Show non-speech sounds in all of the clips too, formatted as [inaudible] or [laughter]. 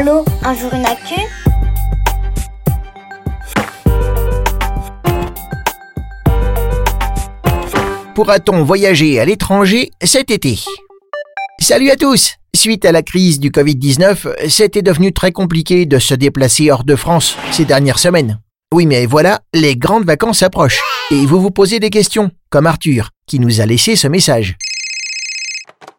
Allô, un jour une actu Pourra-t-on voyager à l'étranger cet été? Salut à tous Suite à la crise du Covid-19, c'était devenu très compliqué de se déplacer hors de France ces dernières semaines. Oui, mais voilà, les grandes vacances approchent. Et vous vous posez des questions, comme Arthur, qui nous a laissé ce message.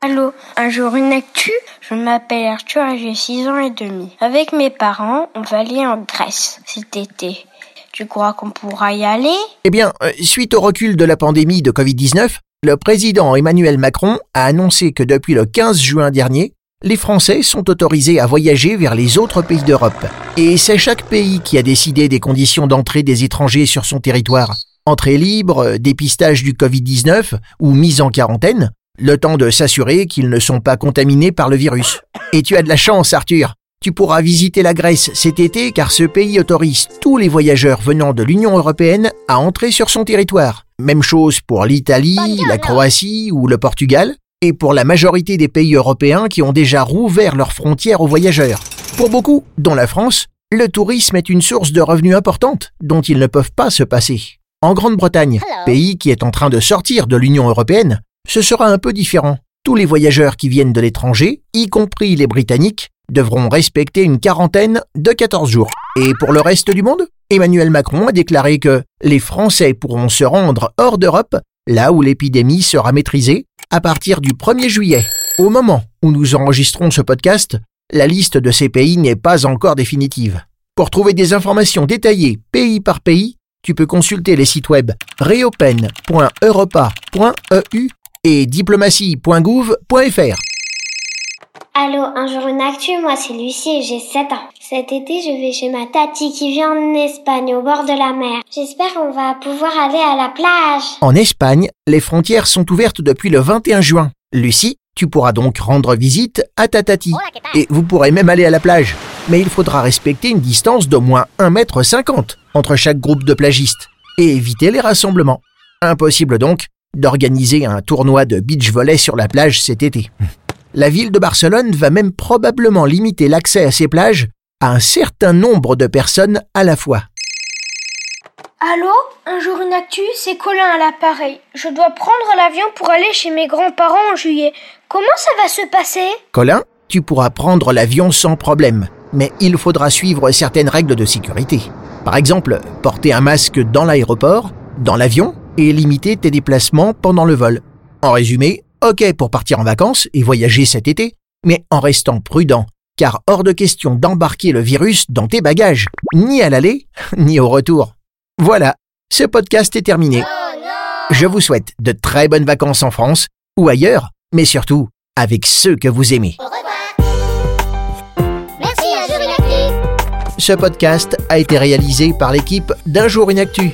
Allô, un jour une actu Je m'appelle Arthur et j'ai 6 ans et demi. Avec mes parents, on va aller en Grèce cet été. Tu crois qu'on pourra y aller? Eh bien, euh, suite au recul de la pandémie de Covid-19, le président Emmanuel Macron a annoncé que depuis le 15 juin dernier, les Français sont autorisés à voyager vers les autres pays d'Europe. Et c'est chaque pays qui a décidé des conditions d'entrée des étrangers sur son territoire. Entrée libre, dépistage du Covid-19 ou mise en quarantaine, le temps de s'assurer qu'ils ne sont pas contaminés par le virus. Et tu as de la chance, Arthur. Tu pourras visiter la Grèce cet été car ce pays autorise tous les voyageurs venant de l'Union européenne à entrer sur son territoire. Même chose pour l'Italie, la Croatie ou le Portugal, et pour la majorité des pays européens qui ont déjà rouvert leurs frontières aux voyageurs. Pour beaucoup, dont la France, le tourisme est une source de revenus importante dont ils ne peuvent pas se passer. En Grande-Bretagne, pays qui est en train de sortir de l'Union européenne, ce sera un peu différent. Tous les voyageurs qui viennent de l'étranger, y compris les Britanniques, devront respecter une quarantaine de 14 jours. Et pour le reste du monde, Emmanuel Macron a déclaré que les Français pourront se rendre hors d'Europe, là où l'épidémie sera maîtrisée, à partir du 1er juillet. Au moment où nous enregistrons ce podcast, la liste de ces pays n'est pas encore définitive. Pour trouver des informations détaillées pays par pays, tu peux consulter les sites web reopen.europa.eu et diplomatie.gouv.fr. Allô, un jour une actu, moi c'est Lucie et j'ai 7 ans. Cet été, je vais chez ma tati qui vit en Espagne au bord de la mer. J'espère qu'on va pouvoir aller à la plage. En Espagne, les frontières sont ouvertes depuis le 21 juin. Lucie, tu pourras donc rendre visite à ta tati. Et vous pourrez même aller à la plage. Mais il faudra respecter une distance d'au moins 1,50 m entre chaque groupe de plagistes et éviter les rassemblements. Impossible donc d'organiser un tournoi de beach volley sur la plage cet été. La ville de Barcelone va même probablement limiter l'accès à ces plages à un certain nombre de personnes à la fois. Allô? Un jour une actu, c'est Colin à l'appareil. Je dois prendre l'avion pour aller chez mes grands-parents en juillet. Comment ça va se passer? Colin, tu pourras prendre l'avion sans problème, mais il faudra suivre certaines règles de sécurité. Par exemple, porter un masque dans l'aéroport, dans l'avion, et limiter tes déplacements pendant le vol. En résumé, ok pour partir en vacances et voyager cet été, mais en restant prudent, car hors de question d'embarquer le virus dans tes bagages, ni à l'aller, [laughs] ni au retour. Voilà, ce podcast est terminé. Je vous souhaite de très bonnes vacances en France ou ailleurs, mais surtout avec ceux que vous aimez. Merci. Ce podcast a été réalisé par l'équipe d'Un jour une actu.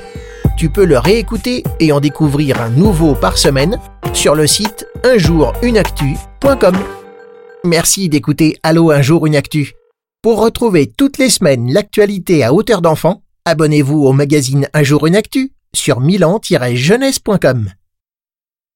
Tu peux le réécouter et en découvrir un nouveau par semaine sur le site unjourunactu.com. Merci d'écouter Allo un jour une actu. Pour retrouver toutes les semaines l'actualité à hauteur d'enfant, abonnez-vous au magazine Un jour une actu sur milan-jeunesse.com.